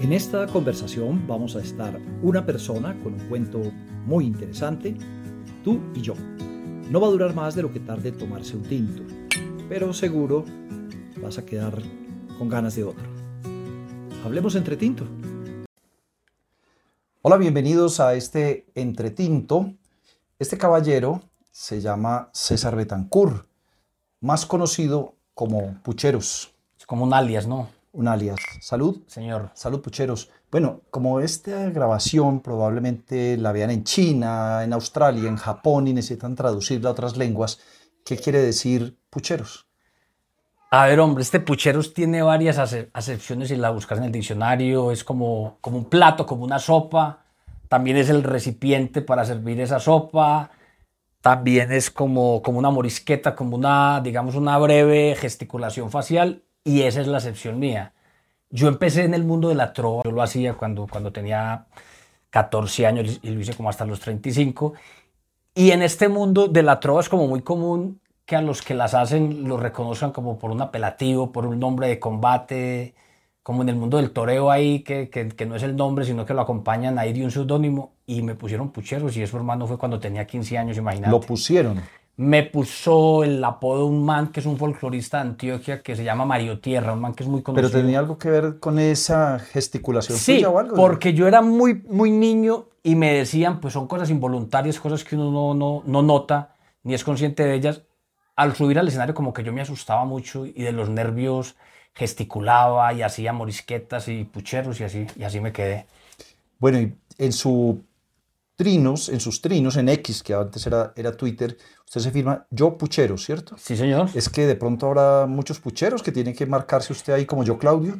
En esta conversación vamos a estar una persona con un cuento muy interesante, tú y yo. No va a durar más de lo que tarde tomarse un tinto, pero seguro vas a quedar con ganas de otro. Hablemos entre tinto. Hola, bienvenidos a este entretinto. Este caballero se llama César Betancourt, más conocido como Pucheros. Es como un alias, ¿no? Un alias. Salud. Señor. Salud, Pucheros. Bueno, como esta grabación probablemente la vean en China, en Australia, en Japón y necesitan traducirla a otras lenguas, ¿qué quiere decir Pucheros? A ver, hombre, este pucheros tiene varias acepciones si la buscas en el diccionario. Es como, como un plato, como una sopa. También es el recipiente para servir esa sopa. También es como, como una morisqueta, como una, digamos, una breve gesticulación facial. Y esa es la acepción mía. Yo empecé en el mundo de la trova. Yo lo hacía cuando, cuando tenía 14 años y lo hice como hasta los 35. Y en este mundo de la trova es como muy común que a los que las hacen los reconozcan como por un apelativo, por un nombre de combate, como en el mundo del toreo ahí, que, que, no es el nombre, sino que lo acompañan ahí de un seudónimo, y me pusieron pucheros, y eso hermano fue cuando tenía 15 años, imagínate. Lo pusieron. Me puso el apodo de un man que es un folclorista de Antioquia que se llama Mario Tierra, un man que es muy conocido. ¿Pero tenía algo que ver con esa gesticulación sí, o algo? porque yo era muy, muy niño y me decían, pues son cosas involuntarias, cosas que uno no, no, no nota ni es consciente de ellas, al subir al escenario como que yo me asustaba mucho y de los nervios gesticulaba y hacía morisquetas y pucheros y así, y así me quedé. Bueno, y en su trinos, en sus trinos, en X, que antes era, era Twitter, usted se firma yo puchero, ¿cierto? Sí, señor. Es que de pronto habrá muchos pucheros que tienen que marcarse usted ahí como yo, Claudio.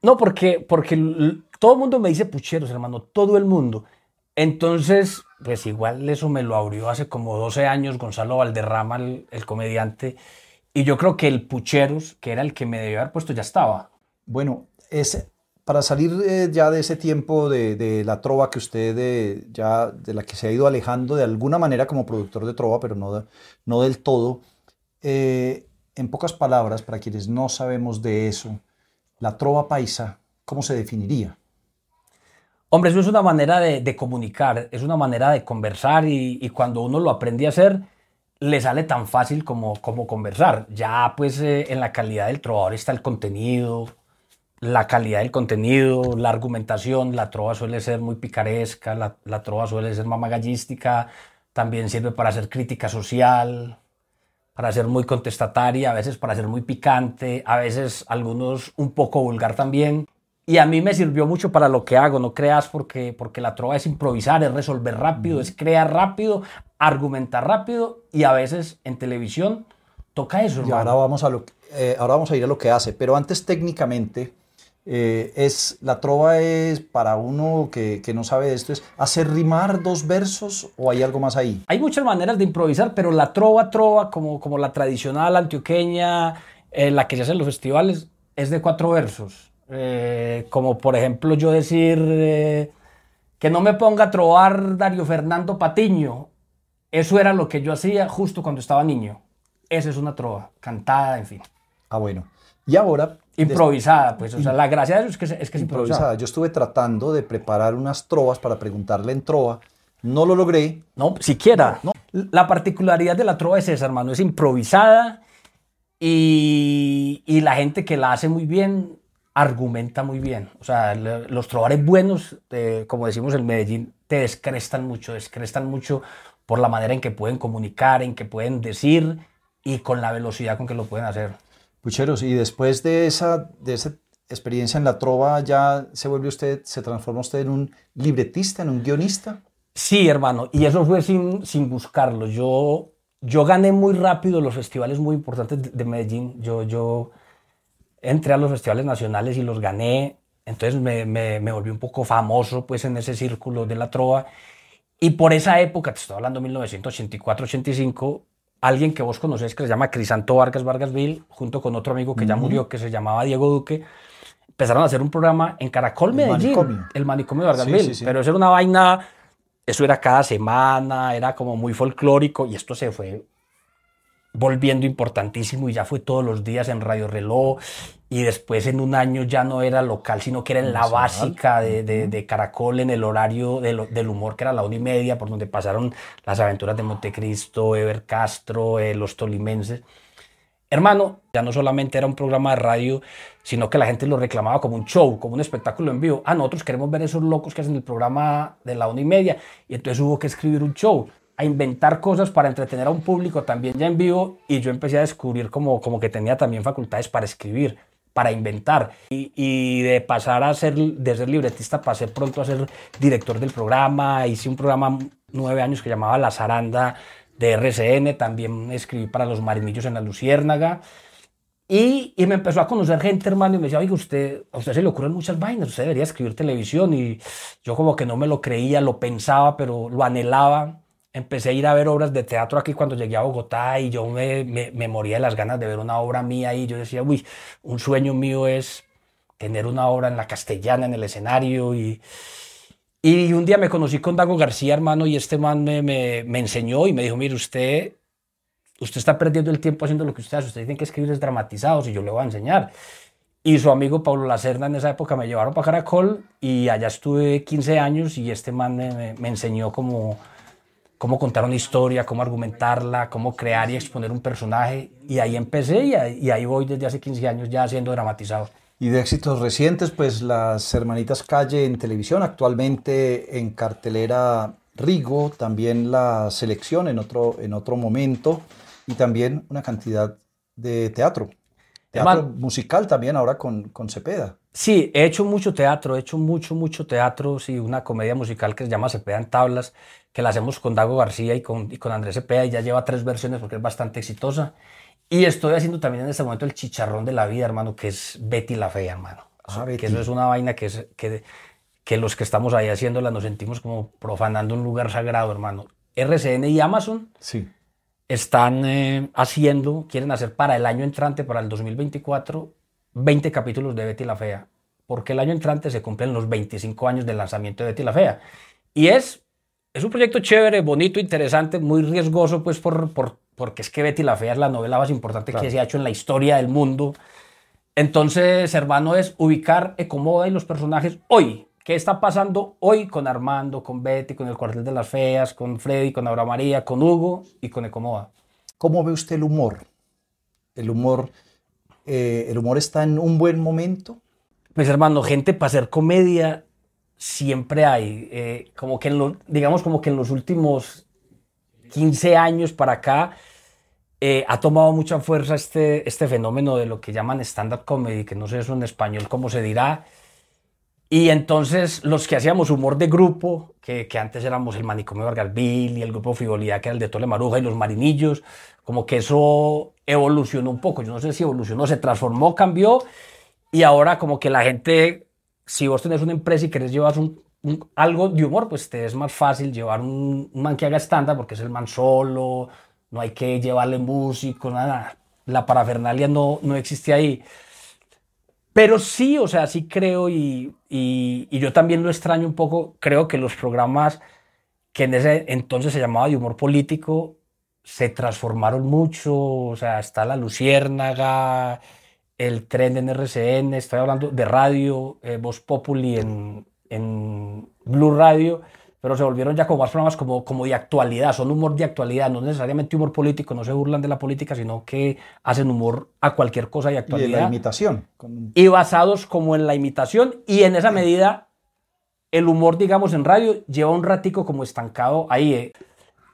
No, porque, porque todo el mundo me dice pucheros, hermano, todo el mundo. Entonces, pues igual eso me lo abrió hace como 12 años Gonzalo Valderrama, el, comediante, y yo creo que el Pucheros, que era el que me debió haber puesto, ya estaba. Bueno, es, para salir eh, ya de ese tiempo de, la trova que usted ya de la que se ha ido alejando de alguna manera como productor de trova, pero no, no del todo, eh, en pocas palabras, para quienes no sabemos de eso, la trova paisa, ¿cómo se definiría? Hombre, eso es una manera de, comunicar, es una manera de conversar y, cuando uno lo aprende a hacer, le sale tan fácil como, como conversar. Ya pues eh, en la calidad del trovador está el contenido, la calidad del contenido, la argumentación, la trova suele ser muy picaresca, la, la trova suele ser mamagallística, también sirve para hacer crítica social, para ser muy contestataria, a veces para ser muy picante, a veces algunos un poco vulgar también. Y a mí me sirvió mucho para lo que hago, no creas, porque, porque la trova es improvisar, es resolver rápido, es crear rápido, argumentar rápido y a veces en televisión toca eso. Y ahora vamos, a lo, eh, ahora vamos a ir a lo que hace, pero antes técnicamente, eh, es, la trova es para uno que, que, no sabe de esto, es hacer rimar dos versos o hay algo más ahí. Hay muchas maneras de improvisar, pero la trova, trova, como, como la tradicional antioqueña, eh, la que se hace en los festivales, es de cuatro versos. Eh, como por ejemplo yo decir que no me ponga a trobar Dario Fernando Patiño. Eso era lo que yo hacía justo cuando estaba niño. Esa es una trova, cantada, en fin. Ah, bueno. Y ahora... Improvisada, pues. O sea, la gracia de eso es que es, que es improvisada. Yo estuve tratando de preparar unas trovas para preguntarle en trova. No lo logré. No, siquiera. No. La particularidad de la trova es esa, hermano. Es improvisada y, y la gente que la hace muy bien argumenta muy bien. O sea, los trovadores buenos, eh, como decimos en Medellín, te descrestan mucho, descrestan mucho por la manera en que pueden comunicar, en que pueden decir y con la velocidad con que lo pueden hacer. Pucheros, y después de esa, de esa experiencia en la trova, ¿ya se vuelve usted, se transforma usted en un libretista, en un guionista? Sí, hermano, y eso fue sin, sin buscarlo. Yo, yo gané muy rápido los festivales muy importantes de Medellín. Yo, yo entré a los festivales nacionales y los gané, entonces me, me, volví un poco famoso pues en ese círculo de la trova. Y por esa época, te estoy hablando de 1984-85, alguien que vos conocés que se llama Crisanto Vargas Vargasville, junto con otro amigo que ya murió, que se llamaba Diego Duque, empezaron a hacer un programa en Caracol, Medellín, el manicomio de Vargasville. Pero eso era una vaina, eso era cada semana, era como muy folclórico y esto se fue volviendo importantísimo y ya fue todos los días en Radio Reloj y después en un año ya no era local, sino que era en la básica de, de, Caracol, en el horario del humor, que era la una y media, por donde pasaron las aventuras de Montecristo, Ever Castro, eh, los tolimenses. Hermano, ya no solamente era un programa de radio, sino que la gente lo reclamaba como un show, como un espectáculo en vivo. Ah, nosotros queremos ver esos locos que hacen el programa de la una y media. Y entonces hubo que escribir un show, a inventar cosas para entretener a un público también ya en vivo. Y yo empecé a descubrir como, como que tenía también facultades para escribir para inventar. Y, de pasar a ser, de ser libretista, pasé pronto a ser director del programa. Hice un programa nueve años que llamaba La Zaranda de RCN. También escribí para Los Marinillos en la Luciérnaga. Y, y, me empezó a conocer gente, hermano, y me decía, oiga, usted, a usted se le ocurren muchas vainas, usted debería escribir televisión. Y yo como que no me lo creía, lo pensaba, pero lo anhelaba empecé a ir a ver obras de teatro aquí cuando llegué a Bogotá y yo me, me, moría de las ganas de ver una obra mía y yo decía, uy, un sueño mío es tener una obra en la castellana, en el escenario y... Y un día me conocí con Dago García, hermano, y este man me, me, me enseñó y me dijo, mire, usted, usted está perdiendo el tiempo haciendo lo que usted hace, usted tiene que escribir dramatizados y yo le voy a enseñar. Y su amigo Pablo Lacerda en esa época me llevaron para Caracol y allá estuve 15 años y este man me, me enseñó como cómo contar una historia, cómo argumentarla, cómo crear y exponer un personaje. Y ahí empecé y ahí, voy desde hace 15 años ya haciendo dramatizado. Y de éxitos recientes, pues las Hermanitas Calle en televisión, actualmente en cartelera Rigo, también la selección en otro, en otro momento y también una cantidad de teatro. Teatro musical también ahora con, con Cepeda. Sí, he hecho mucho teatro, he hecho mucho, mucho teatro, sí, una comedia musical que se llama Cepeda en Tablas, que la hacemos con Dago García y con, y con Andrés Cepeda y ya lleva tres versiones porque es bastante exitosa. Y estoy haciendo también en este momento el chicharrón de la vida, hermano, que es Betty la Fea, hermano. Ah, que eso es una vaina que, es, que, que los que estamos ahí haciéndola nos sentimos como profanando un lugar sagrado, hermano. RCN y Amazon sí. Están eh, haciendo, quieren hacer para el año entrante, para el 2024, 20 capítulos de Betty la Fea, porque el año entrante se cumplen los 25 años del lanzamiento de Betty la Fea. Y es, es un proyecto chévere, bonito, interesante, muy riesgoso, pues por, por, porque es que Betty la Fea es la novela más importante que se ha hecho en la historia del mundo. Entonces, hermano, es ubicar Ecomoda y los personajes hoy. ¿Qué está pasando hoy con Armando, con Betty, con el Cuartel de las Feas, con Freddy, con Aura María, con Hugo y con Ecomoda? ¿Cómo ve usted el humor? El humor eh, el humor está en un buen momento. Pues hermano, gente para hacer comedia siempre hay. Eh, como que en digamos como que en los últimos 15 años para acá eh, ha tomado mucha fuerza este, este fenómeno de lo que llaman stand-up comedy, que no sé eso en español cómo se dirá. Y entonces los que hacíamos humor de grupo, que, que antes éramos el Manicomio Vargalville y el grupo Frivolidad, que era el de Tole Maruja y los Marinillos, como que eso evolucionó un poco. Yo no sé si evolucionó, se transformó, cambió y ahora como que la gente, si vos tenés una empresa y querés llevar un, algo de humor, pues te es más fácil llevar un, man que haga estándar porque es el man solo, no hay que llevarle músico, nada. La parafernalia no, no existe ahí. Pero sí, o sea, sí creo y, y, yo también lo extraño un poco. Creo que los programas que en ese entonces se llamaba de humor político se transformaron mucho, o sea, está la Luciérnaga, el tren de NRCN, estoy hablando de radio, eh, Voz Populi en, en, Blue Radio, pero se volvieron ya como más programas como, como de actualidad, son humor de actualidad, no necesariamente humor político, no se burlan de la política, sino que hacen humor a cualquier cosa de actualidad. Y la imitación. Y basados como en la imitación, y en esa medida el humor, digamos, en radio lleva un ratico como estancado ahí. Eh.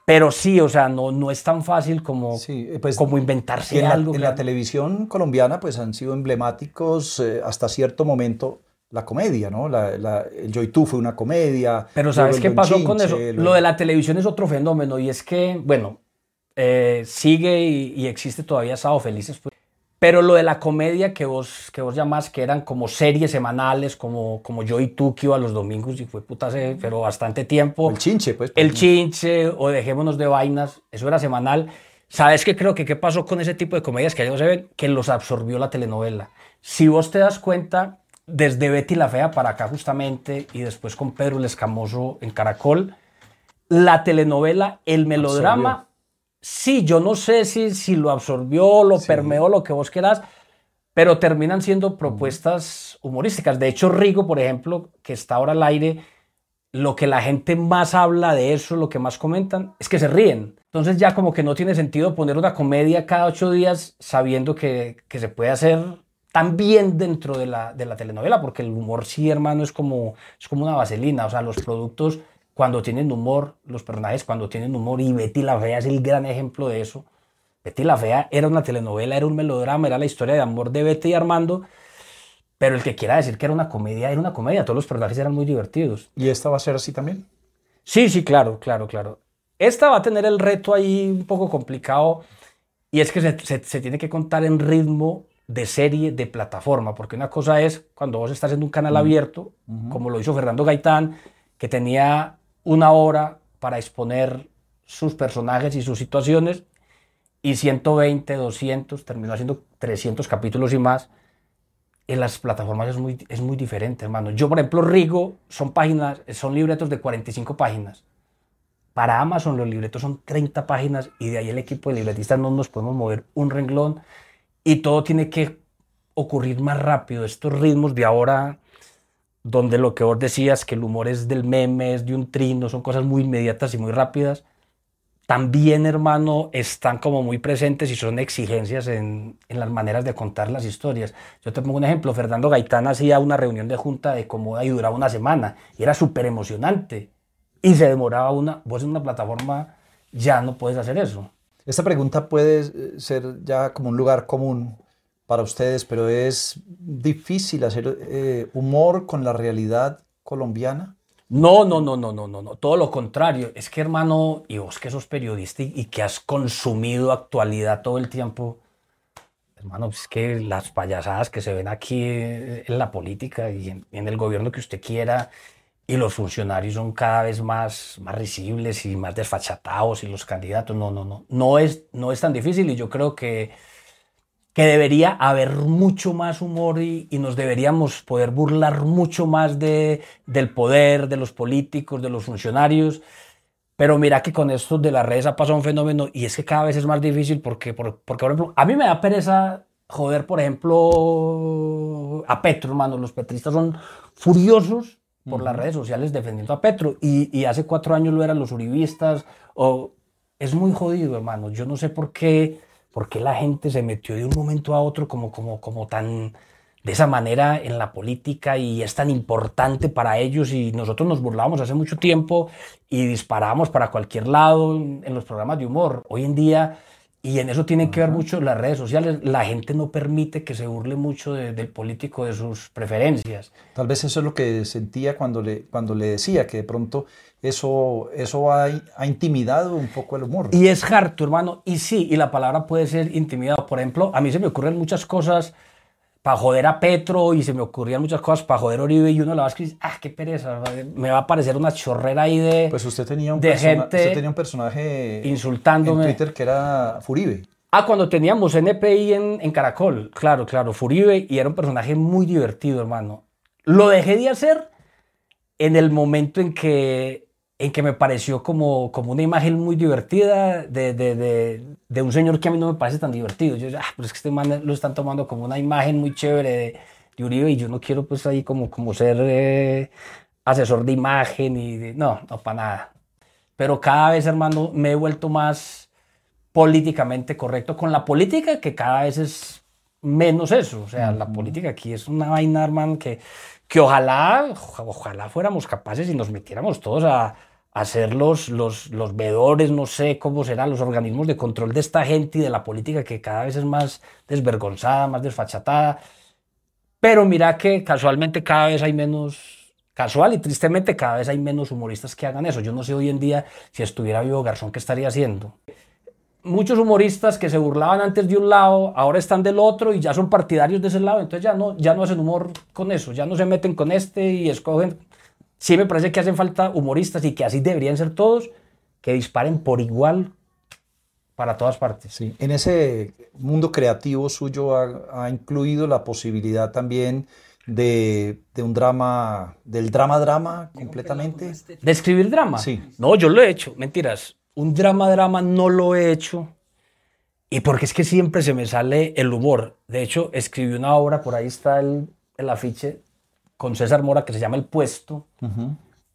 Pero sí, o sea, no, no es tan fácil como, eh, pues, como inventarse en algo. La, en la televisión colombiana pues han sido emblemáticos eh, hasta cierto momento la comedia, ¿no? La, la, el Joy Tú fue una comedia. Pero ¿sabes qué pasó con eso? Lo... de la televisión es otro fenómeno y es que, bueno, eh, sigue y, y, existe todavía Sábado Felices. Pues, pero lo de la comedia que vos, que vos llamás, que eran como series semanales, como, como yo y tú que iba los domingos y fue puta hace, pero bastante tiempo. el chinche, pues. El chinche o dejémonos de vainas, eso era semanal. ¿Sabes qué creo que qué pasó con ese tipo de comedias que ya no se ven? Que los absorbió la telenovela. Si vos te das cuenta, desde Betty la Fea para acá justamente y después con Pedro el Escamoso en Caracol, la telenovela, el melodrama sí, yo no sé si, si lo absorbió, lo permeó, lo que vos quieras, pero terminan siendo propuestas humorísticas. De hecho, Rigo, por ejemplo, que está ahora al aire, lo que la gente más habla de eso, lo que más comentan, es que se ríen. Entonces ya como que no tiene sentido poner una comedia cada ocho días sabiendo que, que se puede hacer también dentro de la, de la, telenovela, porque el humor sí, hermano, es como, es como una vaselina. O sea, los productos cuando tienen humor, los personajes cuando tienen humor, y Betty la Fea es el gran ejemplo de eso. Betty la Fea era una telenovela, era un melodrama, era la historia de amor de Betty y Armando, pero el que quiera decir que era una comedia, era una comedia, todos los personajes eran muy divertidos. ¿Y esta va a ser así también? Sí, sí, claro, claro, claro. Esta va a tener el reto ahí un poco complicado, y es que se, se tiene que contar en ritmo de serie de plataforma, porque una cosa es cuando vos estás en un canal abierto, como lo hizo Fernando Gaitán, que tenía una hora para exponer sus personajes y sus situaciones y 120, 200, terminó haciendo 300 capítulos y más. En las plataformas es muy, es muy diferente, hermano. Yo, por ejemplo, Rigo son páginas, son libretos de 45 páginas. Para Amazon los libretos son 30 páginas y de ahí el equipo de libretistas no nos podemos mover un renglón y todo tiene que ocurrir más rápido. Estos ritmos de ahora donde lo que vos decías, que el humor es del meme, es de un trino, son cosas muy inmediatas y muy rápidas, también, hermano, están como muy presentes y son exigencias en, las maneras de contar las historias. Yo te pongo un ejemplo, Fernando Gaitán hacía una reunión de junta de cómoda y duraba una semana y era súper emocionante y se demoraba una, vos en una plataforma ya no puedes hacer eso. Esta pregunta puede ser ya como un lugar común para ustedes, pero es difícil hacer eh, humor con la realidad colombiana. No, no, no, no, no, no, no, todo lo contrario. Es que hermano, y vos que sos periodista y, que has consumido actualidad todo el tiempo, hermano, es que las payasadas que se ven aquí en la política y en, el gobierno que usted quiera, y los funcionarios son cada vez más, más risibles y más desfachatados y los candidatos, no, no, no, no es, no es tan difícil y yo creo que que debería haber mucho más humor y, nos deberíamos poder burlar mucho más de, del poder, de los políticos, de los funcionarios. Pero mira que con esto de las redes ha pasado un fenómeno y es que cada vez es más difícil porque, porque, por ejemplo, a mí me da pereza joder, por ejemplo, a Petro, hermano. Los petristas son furiosos por las redes sociales defendiendo a Petro y, y, hace cuatro años lo eran los uribistas. O, es muy jodido, hermano. Yo no sé por qué ¿Por qué la gente se metió de un momento a otro como, como, como tan de esa manera en la política y es tan importante para ellos y nosotros nos burlábamos hace mucho tiempo y disparábamos para cualquier lado en, los programas de humor. Hoy en día, y en eso tienen que ver mucho las redes sociales, la gente no permite que se burle mucho del político, de sus preferencias. Tal vez eso es lo que sentía cuando le, cuando le decía, que de pronto eso, eso ha, ha, intimidado un poco el humor. Y es harto, hermano. Y sí, y la palabra puede ser intimidado. Por ejemplo, a mí se me ocurren muchas cosas para joder a Petro y se me ocurrían muchas cosas para joder a Oribe y uno la va a escribir, ah, qué pereza, me va a parecer una chorrera ahí de Pues usted tenía un, gente tenía un personaje insultándome. en Twitter que era Furibe. Ah, cuando teníamos NPI en, en Caracol, claro, claro, Furibe y era un personaje muy divertido, hermano. Lo dejé de hacer en el momento en que en que me pareció como, como una imagen muy divertida de, de, de, de, un señor que a mí no me parece tan divertido. Yo, ah, pero es que este man lo están tomando como una imagen muy chévere de, Uribe y yo no quiero pues ahí como, como ser eh, asesor de imagen y no, no para nada. Pero cada vez, hermano, me he vuelto más políticamente correcto con la política que cada vez es menos eso. O sea, la política aquí es una vaina, hermano, que, que ojalá, ojalá fuéramos capaces y nos metiéramos todos a, hacer los, los, los vedores, no sé cómo serán los organismos de control de esta gente y de la política que cada vez es más desvergonzada, más desfachatada. Pero mira que casualmente cada vez hay menos, casual y tristemente cada vez hay menos humoristas que hagan eso. Yo no sé hoy en día si estuviera vivo Garzón qué estaría haciendo. Muchos humoristas que se burlaban antes de un lado, ahora están del otro y ya son partidarios de ese lado, entonces ya no, ya no hacen humor con eso, ya no se meten con este y escogen sí me parece que hacen falta humoristas y que así deberían ser todos, que disparen por igual para todas partes. Sí. En ese mundo creativo suyo ha, incluido la posibilidad también de, de, un drama, del drama-drama completamente. ¿De escribir drama? Sí. No, yo lo he hecho, mentiras. un drama, drama no lo he hecho. Y porque es que siempre se me sale el humor. De hecho, escribí una obra, por ahí está el, el afiche, con César Mora, que se llama El Puesto,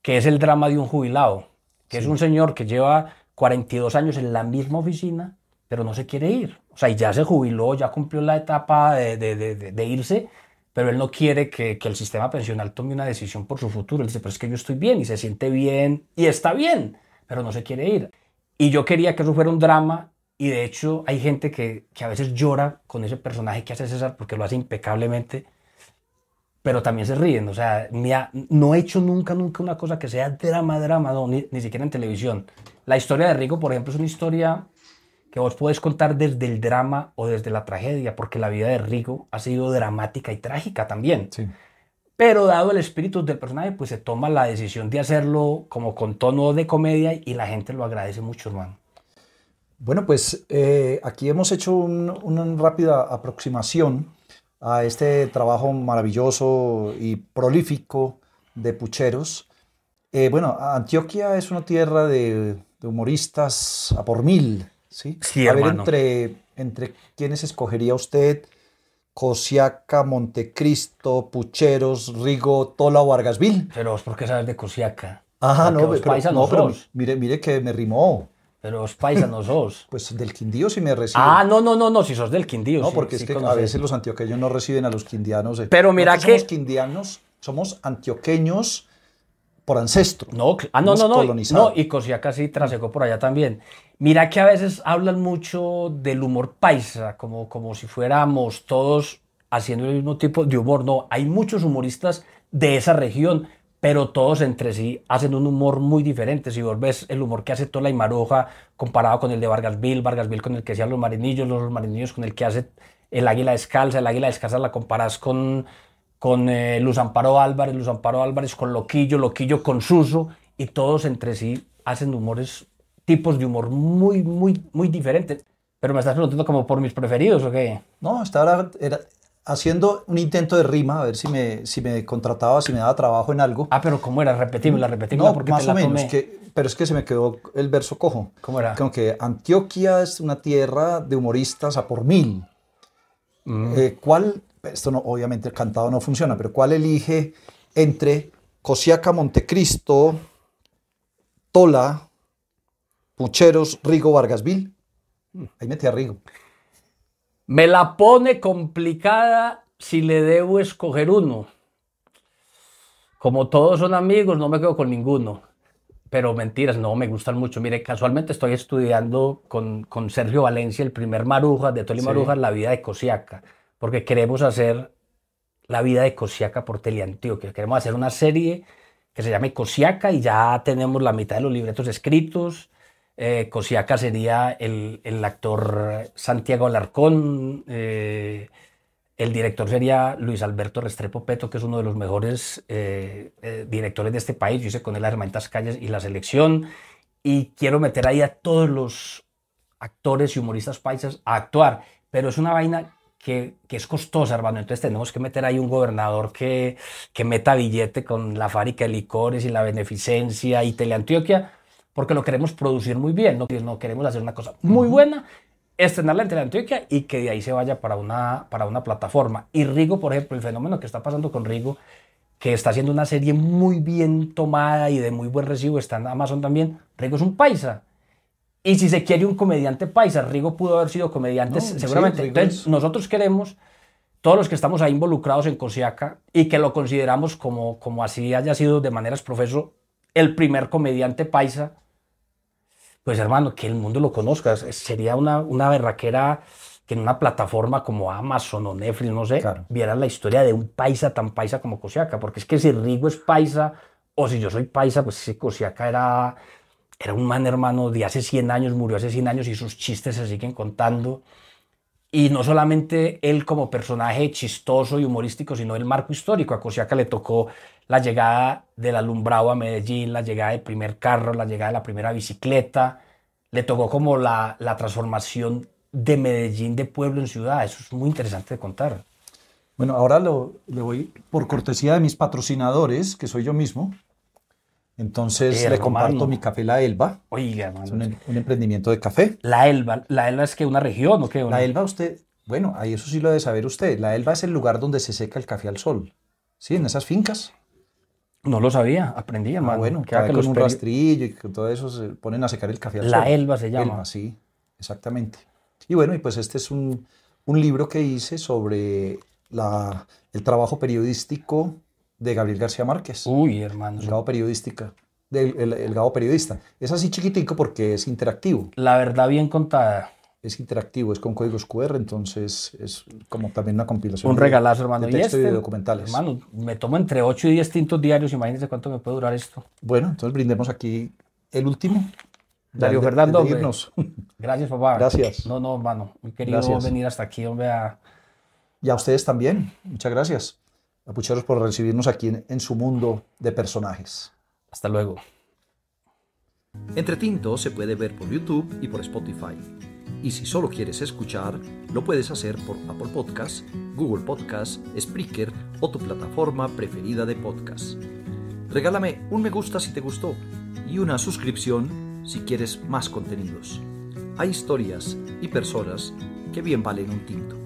que es el drama de un jubilado, que es un señor que lleva 42 años en la misma oficina, pero no se quiere ir. O sea, y ya se jubiló, ya cumplió la etapa de, de, de, de irse, pero él no quiere que, que, el sistema pensional tome una decisión por su futuro. Él dice, pero es que yo estoy bien y se siente bien y está bien, pero no se quiere ir. Y yo quería que eso fuera un drama y de hecho hay gente que, que a veces llora con ese personaje que hace César porque lo hace impecablemente, pero también se ríen. O sea, ha, no he hecho nunca, nunca una cosa que sea drama, drama, no, ni, ni siquiera en televisión. La historia de Rico, por ejemplo, es una historia que vos podés contar desde el drama o desde la tragedia, porque la vida de Rigo ha sido dramática y trágica también. Sí. Pero dado el espíritu del personaje, pues se toma la decisión de hacerlo como con tono de comedia y la gente lo agradece mucho, hermano. Bueno, pues eh, aquí hemos hecho un, una rápida aproximación a este trabajo maravilloso y prolífico de pucheros. Eh, bueno, Antioquia es una tierra de, de humoristas a por mil, ¿sí? Sí, a ver, entre, entre quiénes escogería usted, Cosiaca, Montecristo, Pucheros, Rigo, Tola o Vargasville. Pero vos, ¿por qué sabes de Cosiaca? Porque no, pero, no, pero mire, mire que me rimó. Pero vos paisa no sos. Pues del Quindío sí me recibe. ah, no, no, no, no, si sos del Quindío. no, sí, porque sí es que a veces los antioqueños no reciben a los quindianos. eh. Pero mira Nosotros somos que- quindianos, somos antioqueños por ancestro. No, ah, no, no, no. No, y Cosiaca sí trasegó por allá también. Mira que a veces hablan mucho del humor paisa, como, como si fuéramos todos haciendo el mismo tipo de humor. No, hay muchos humoristas de esa región, pero todos entre sí hacen un humor muy diferente. Si vos ves el humor que hace Tola y Maruja comparado con el de Vargasville, Vargasville con el que hacían los marinillos, los marinillos con el que hace el águila descalza, el águila descalza la comparás con, con eh, Luz Amparo Álvarez, Luz Amparo Álvarez con Loquillo, Loquillo con Suso, y todos entre sí hacen humores, tipos de humor muy, muy, muy diferentes. Pero me estás preguntando como por mis preferidos o qué? No, estaba era haciendo un intento de rima, a ver si me, si me contrataba, si me daba trabajo en algo. Ah, pero ¿cómo era? Repetímela, repetímela No, porque más te la o menos, tomé. que, pero es que se me quedó el verso cojo. ¿Cómo era? Como que Antioquia es una tierra de humoristas a por mil. Mm. Eh, ¿Cuál, esto no, obviamente el cantado no funciona, pero cuál elige entre Cosiaca, Montecristo, Tola, Pucheros, Rigo, Vargasville? Ahí metí a Rigo. Me la pone complicada si le debo escoger uno. Como todos son amigos, no me quedo con ninguno. Pero mentiras, no, me gustan mucho. Mire, casualmente estoy estudiando con, con Sergio Valencia, el primer Maruja de Toli Sí. Maruja, la vida de Cosiaca. Porque queremos hacer la vida de Cosiaca por Teleantioquia. Queremos hacer una serie que se llame Cosiaca y ya tenemos la mitad de los libretos escritos. Eh, Cosiaca sería el, el actor Santiago Alarcón. eh, el director sería Luis Alberto Restrepo Peto, que es uno de los mejores eh, eh, directores de este país. Yo hice con él las hermanitas calles y la selección. Y quiero meter ahí a todos los actores y humoristas paisas a actuar. Pero es una vaina que, que es costosa, hermano. Entonces tenemos que meter ahí un gobernador que, que meta billete con la fábrica de licores y la beneficencia y Teleantioquia, porque lo queremos producir muy bien. No, no queremos hacer una cosa muy buena, estrenarla en Teleantioquia y que de ahí se vaya para una, para una plataforma. Y Rigo, por ejemplo, el fenómeno que está pasando con Rigo, que está haciendo una serie muy bien tomada y de muy buen recibo, está en Amazon también. Rigo es un paisa. Y si se quiere un comediante paisa, Rigo pudo haber sido comediante No, sí, seguramente. Rigo Entonces, es- nosotros queremos, todos los que estamos ahí involucrados en Cosiaca y que lo consideramos como, como así haya sido de maneras profeso, el primer comediante paisa, pues hermano, que el mundo lo conozca. Sería una, una berraquera que en una plataforma como Amazon o Netflix, no sé, Claro. vieran la historia de un paisa tan paisa como Cosiaca. Porque es que si Rigo es paisa, o si yo soy paisa, pues si Cosiaca era, era un man hermano de hace 100 años, murió hace 100 años y sus chistes se siguen contando. Y no solamente él como personaje chistoso y humorístico, sino el marco histórico. A Cosiaca le tocó la llegada del alumbrado a Medellín, la llegada del primer carro, la llegada de la primera bicicleta. Le tocó como la, la transformación de Medellín de pueblo en ciudad. Eso es muy interesante de contar. Bueno, ahora lo, le voy, por cortesía de mis patrocinadores, que soy yo mismo, Entonces le comparto hermano. mi café La Elba. Oiga, Es hermano. un, un emprendimiento de café. La Elba. ¿La Elba es que una región o qué? La Elba, usted, bueno, ahí eso sí lo debe saber usted. La Elba es el lugar donde se seca el café al sol. Sí, en esas fincas. No lo sabía, aprendí, hermano. Ah, bueno, Queda que con los un rastrillo y con todo eso se ponen a secar el café al La sol. Elba se llama. Elba, sí, exactamente. Y bueno, y pues este es un, un libro que hice sobre la, el trabajo periodístico de Gabriel García Márquez. Uy, hermano. el Gabo periodística. del- el, el Gabo periodista. Es así chiquitico porque es interactivo. La verdad bien contada. Es interactivo, es con códigos QR, entonces es como también una compilación. Un regalazo, hermano. De texto y, este, de documentales. Hermano, me tomo entre 8 y 10 tintos diarios. Imagínense cuánto me puede durar esto. Bueno, entonces brindemos aquí el último. Darío de- Fernando, de hombre. irnos. Gracias, papá. Gracias. No, no, hermano. Muy querido Gracias. venir hasta aquí, hombre, a- Y a ustedes también. Muchas gracias. A Pucheros por recibirnos aquí en, en su mundo de personajes. Hasta luego. Entre Tinto se puede ver por YouTube y por Spotify. Y si solo quieres escuchar, lo puedes hacer por Apple Podcasts, Google Podcasts, Spreaker o tu plataforma preferida de podcast. Regálame un me gusta si te gustó y una suscripción si quieres más contenidos. Hay historias y personas que bien valen un tinto.